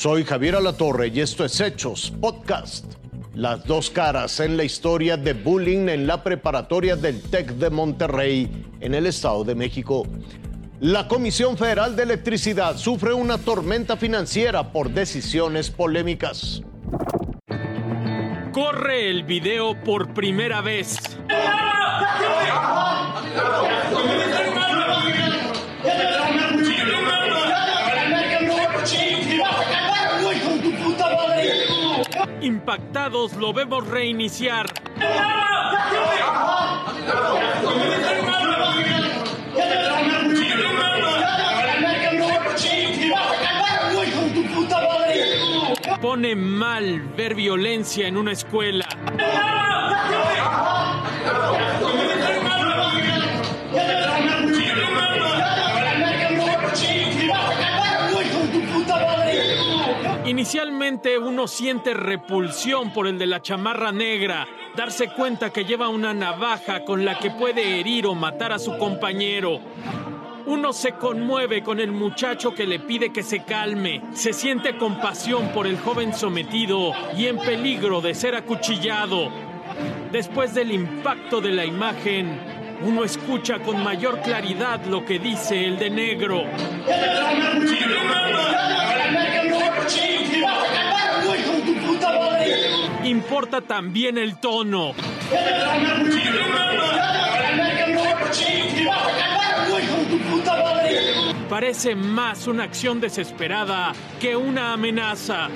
Soy Javier Alatorre y esto es Hechos Podcast. Las dos caras en la historia de bullying en la preparatoria del TEC de Monterrey en el Estado de México. La Comisión Federal de Electricidad sufre una tormenta financiera por decisiones polémicas. Corre el video por primera vez. Impactados lo vemos reiniciar. Pone mal ver violencia en una escuela. Inicialmente uno siente repulsión por el de la chamarra negra, darse cuenta que lleva una navaja con la que puede herir o matar a su compañero. Uno se conmueve con el muchacho que le pide que se calme, se siente compasión por el joven sometido y en peligro de ser acuchillado. Después del impacto de la imagen, uno escucha con mayor claridad lo que dice el de negro. Importa también el tono. Parece más una acción desesperada que una amenaza.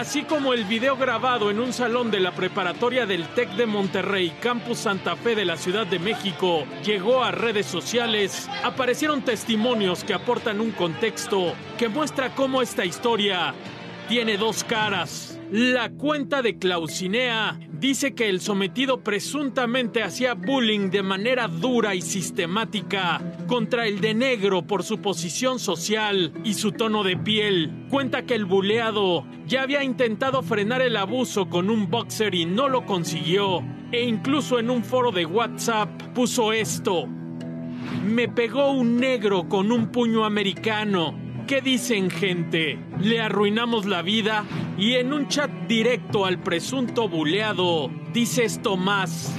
Así como el video grabado en un salón de la preparatoria del TEC de Monterrey, Campus Santa Fe de la Ciudad de México, llegó a redes sociales, aparecieron testimonios que aportan un contexto que muestra cómo esta historia tiene dos caras. La cuenta de Clausinea dice que el sometido presuntamente hacía bullying de manera dura y sistemática contra el de negro por su posición social y su tono de piel. Cuenta que el buleado ya había intentado frenar el abuso con un boxer y no lo consiguió. E incluso en un foro de WhatsApp puso esto. Me pegó un negro con un puño americano. ¿Qué dicen gente? ¿Le arruinamos la vida? Y en un chat directo al presunto buleado, dice esto más.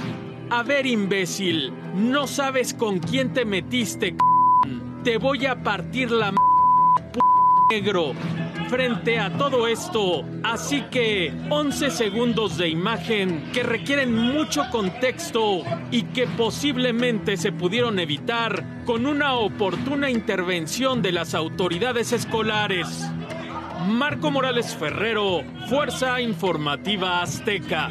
A ver, imbécil, no sabes con quién te metiste, te voy a partir la negro frente a todo esto. Así que 11 segundos de imagen que requieren mucho contexto y que posiblemente se pudieron evitar con una oportuna intervención de las autoridades escolares. Marco Morales Ferrero, Fuerza Informativa Azteca.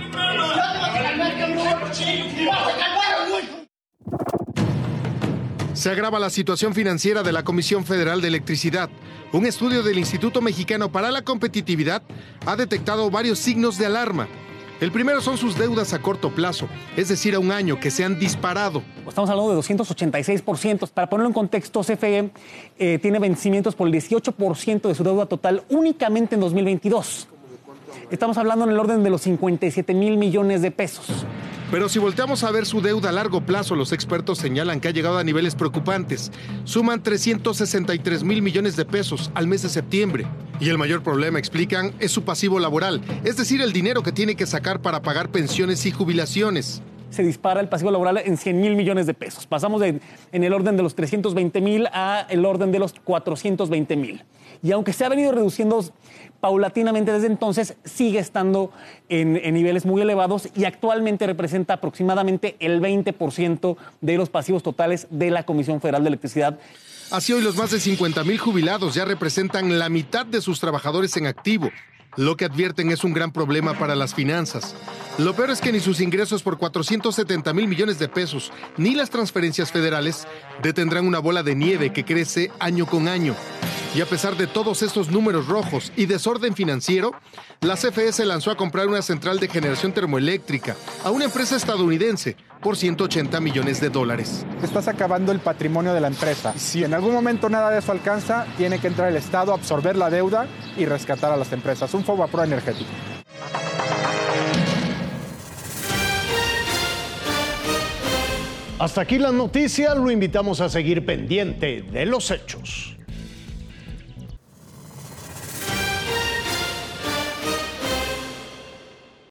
Se agrava la situación financiera de la Comisión Federal de Electricidad. Un estudio del Instituto Mexicano para la Competitividad ha detectado varios signos de alarma. El primero son sus deudas a corto plazo, es decir, a un año, que se han disparado. Estamos hablando de 286%. Para ponerlo en contexto, CFE eh, tiene vencimientos por el 18% de su deuda total únicamente en 2022. Estamos hablando en el orden de los 57 mil millones de pesos. Pero si volteamos a ver su deuda a largo plazo, los expertos señalan que ha llegado a niveles preocupantes. Suman 363 mil millones de pesos al mes de septiembre. Y el mayor problema, explican, es su pasivo laboral, es decir, el dinero que tiene que sacar para pagar pensiones y jubilaciones se dispara el pasivo laboral en 100 mil millones de pesos. Pasamos en el orden de los 320 mil a el orden de los 420 mil. Y aunque se ha venido reduciendo paulatinamente desde entonces sigue estando en, niveles muy elevados y actualmente representa aproximadamente el 20% de los pasivos totales de la Comisión Federal de Electricidad. Así hoy los más de 50 mil jubilados ya representan la mitad de sus trabajadores en activo. Lo que advierten es un gran problema para las finanzas. Lo peor es que ni sus ingresos por 470 mil millones de pesos ni las transferencias federales detendrán una bola de nieve que crece año con año. Y a pesar de todos estos números rojos y desorden financiero, la CFE se lanzó a comprar una central de generación termoeléctrica a una empresa estadounidense por 180 millones de dólares. Estás acabando el patrimonio de la empresa. Si en algún momento nada de eso alcanza, tiene que entrar el Estado a absorber la deuda y rescatar a las empresas. Un pro energético. Hasta aquí la noticia, lo invitamos a seguir pendiente de los hechos.